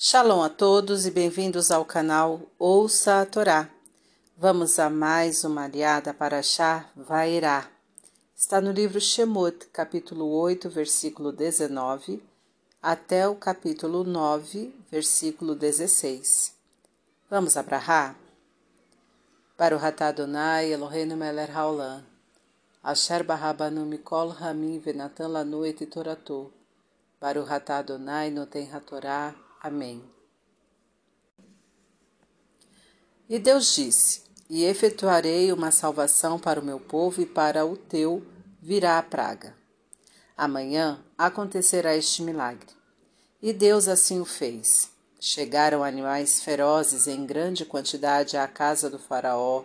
Shalom a todos e bem-vindos ao canal Ouça a Torá. Vamos a mais uma aliada para Shah Vairá. Está no livro Shemot, capítulo 8, versículo 19, até o capítulo 9, versículo 16. Vamos abrahar? Para o Ratadonai Eloheinu Meler Haolam. Asher Barrabanu Mikol Ramin Venatan Lanu Et Toratou. Para o Ratadonai Noten Hatorá. Amém. E Deus disse: E efetuarei uma salvação para o meu povo e para o teu virá a praga. Amanhã acontecerá este milagre. E Deus assim o fez. Chegaram animais ferozes em grande quantidade à casa do Faraó,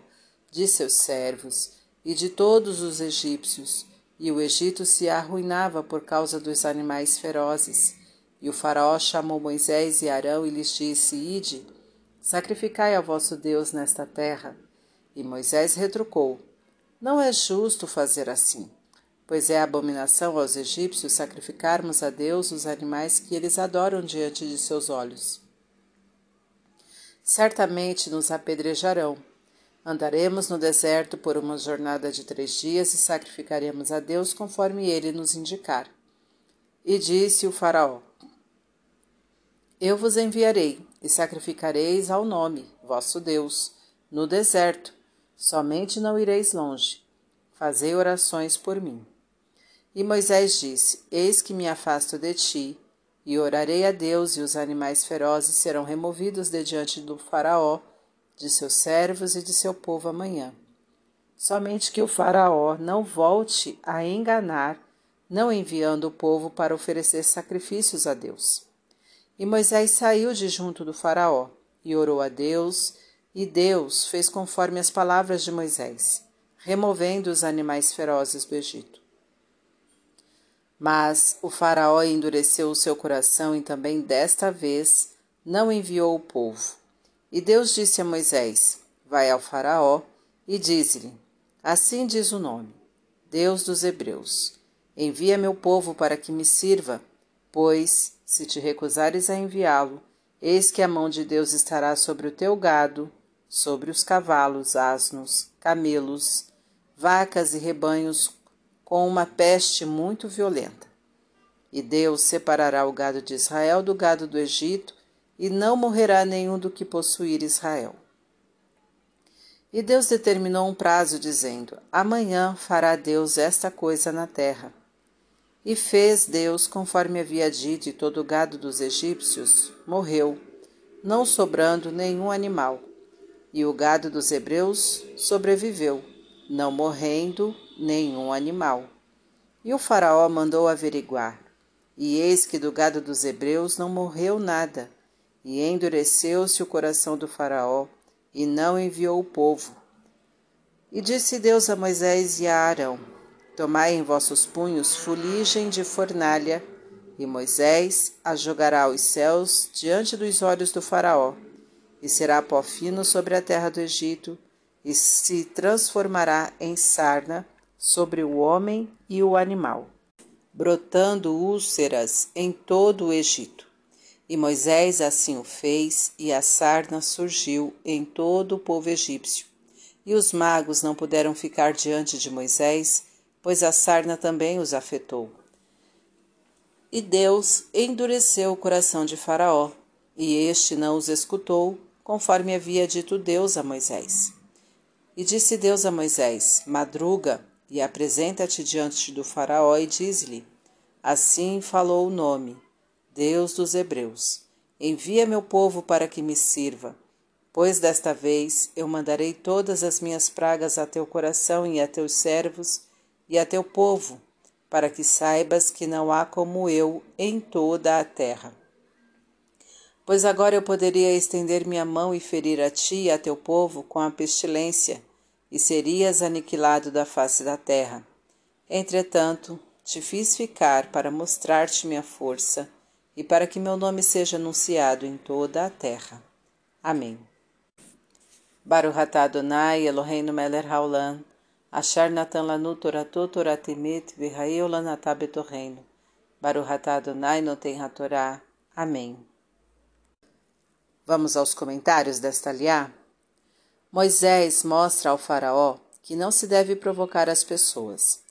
de seus servos e de todos os egípcios, e o Egito se arruinava por causa dos animais ferozes. E o Faraó chamou Moisés e Arão e lhes disse: Ide, sacrificai ao vosso Deus nesta terra. E Moisés retrucou: Não é justo fazer assim, pois é abominação aos egípcios sacrificarmos a Deus os animais que eles adoram diante de seus olhos. Certamente nos apedrejarão. Andaremos no deserto por uma jornada de três dias e sacrificaremos a Deus conforme ele nos indicar. E disse o Faraó: eu vos enviarei e sacrificareis ao nome, vosso Deus, no deserto, somente não ireis longe. Fazei orações por mim. E Moisés disse: Eis que me afasto de ti, e orarei a Deus, e os animais ferozes serão removidos de diante do Faraó, de seus servos e de seu povo amanhã. Somente que o Faraó não volte a enganar, não enviando o povo para oferecer sacrifícios a Deus. E Moisés saiu de junto do Faraó e orou a Deus, e Deus fez conforme as palavras de Moisés, removendo os animais ferozes do Egito. Mas o Faraó endureceu o seu coração e também desta vez não enviou o povo. E Deus disse a Moisés: Vai ao Faraó e diz-lhe: Assim diz o nome, Deus dos Hebreus: Envia meu povo para que me sirva, pois se te recusares a enviá-lo, eis que a mão de Deus estará sobre o teu gado, sobre os cavalos, asnos, camelos, vacas e rebanhos, com uma peste muito violenta. E Deus separará o gado de Israel do gado do Egito, e não morrerá nenhum do que possuir Israel. E Deus determinou um prazo, dizendo: Amanhã fará Deus esta coisa na terra. E fez Deus conforme havia dito, e todo o gado dos egípcios morreu, não sobrando nenhum animal. E o gado dos hebreus sobreviveu, não morrendo nenhum animal. E o Faraó mandou averiguar, e eis que do gado dos hebreus não morreu nada, e endureceu-se o coração do Faraó, e não enviou o povo. E disse Deus a Moisés e a Arão: Tomai em vossos punhos fuligem de fornalha, e Moisés a jogará aos céus diante dos olhos do Faraó, e será pó fino sobre a terra do Egito, e se transformará em sarna sobre o homem e o animal, brotando úlceras em todo o Egito. E Moisés assim o fez, e a sarna surgiu em todo o povo egípcio. E os magos não puderam ficar diante de Moisés, pois a sarna também os afetou. E Deus endureceu o coração de Faraó, e este não os escutou, conforme havia dito Deus a Moisés. E disse Deus a Moisés: Madruga e apresenta-te diante do Faraó e diz-lhe: Assim falou o nome, Deus dos Hebreus: Envia meu povo para que me sirva. Pois desta vez eu mandarei todas as minhas pragas a teu coração e a teus servos e a teu povo, para que saibas que não há como eu em toda a terra. Pois agora eu poderia estender minha mão e ferir a ti e a teu povo com a pestilência, e serias aniquilado da face da terra. Entretanto, te fiz ficar para mostrar-te minha força e para que meu nome seja anunciado em toda a terra. Amém. Baruch Adonai Eloheinu haolam Achar Natan Lanu Torato Toratemet Virraeu Lanatabetorreino. Baruhatá Adonai Hatorá. Amém. Vamos aos comentários desta liá? Moisés mostra ao Faraó que não se deve provocar as pessoas.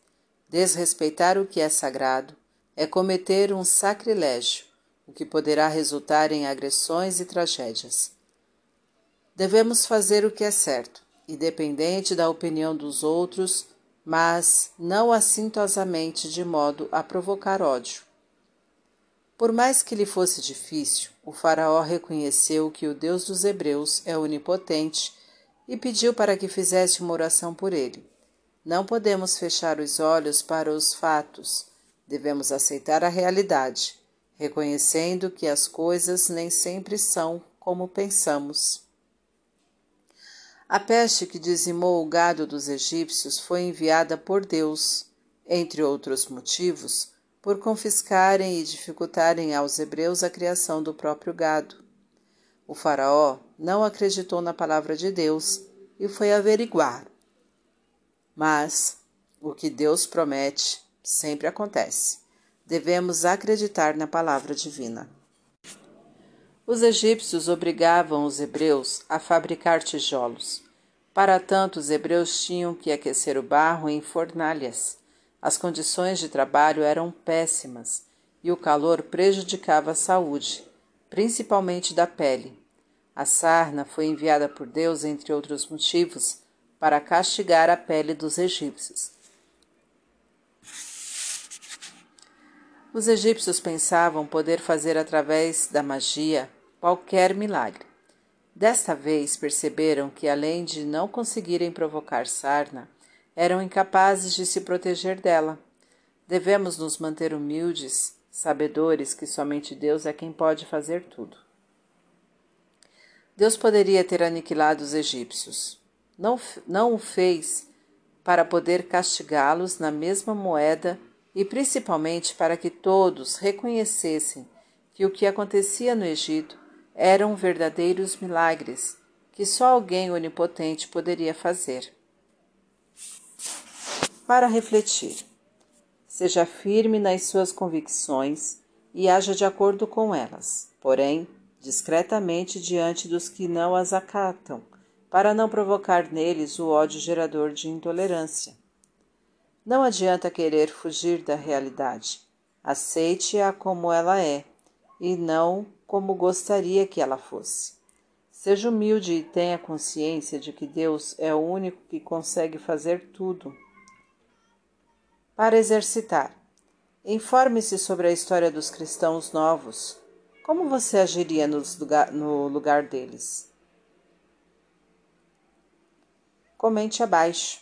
Desrespeitar o que é sagrado é cometer um sacrilégio, o que poderá resultar em agressões e tragédias. Devemos fazer o que é certo, independente da opinião dos outros, mas não assintosamente de modo a provocar ódio. Por mais que lhe fosse difícil, o Faraó reconheceu que o Deus dos Hebreus é onipotente e pediu para que fizesse uma oração por ele. Não podemos fechar os olhos para os fatos, devemos aceitar a realidade, reconhecendo que as coisas nem sempre são como pensamos. A peste que dizimou o gado dos egípcios foi enviada por Deus, entre outros motivos, por confiscarem e dificultarem aos hebreus a criação do próprio gado. O Faraó não acreditou na palavra de Deus e foi averiguar. Mas o que Deus promete sempre acontece. Devemos acreditar na palavra divina. Os egípcios obrigavam os hebreus a fabricar tijolos. Para tanto, os hebreus tinham que aquecer o barro em fornalhas. As condições de trabalho eram péssimas e o calor prejudicava a saúde, principalmente da pele. A sarna foi enviada por Deus, entre outros motivos, para castigar a pele dos egípcios. Os egípcios pensavam poder fazer através da magia qualquer milagre. Desta vez perceberam que, além de não conseguirem provocar sarna, eram incapazes de se proteger dela. Devemos nos manter humildes, sabedores que somente Deus é quem pode fazer tudo. Deus poderia ter aniquilado os egípcios. Não, não o fez para poder castigá-los na mesma moeda e principalmente para que todos reconhecessem que o que acontecia no Egito eram verdadeiros milagres que só alguém onipotente poderia fazer para refletir. Seja firme nas suas convicções e haja de acordo com elas, porém, discretamente diante dos que não as acatam, para não provocar neles o ódio gerador de intolerância. Não adianta querer fugir da realidade. Aceite-a como ela é e não como gostaria que ela fosse. Seja humilde e tenha consciência de que Deus é o único que consegue fazer tudo para exercitar. Informe-se sobre a história dos cristãos novos. Como você agiria no lugar deles? Comente abaixo.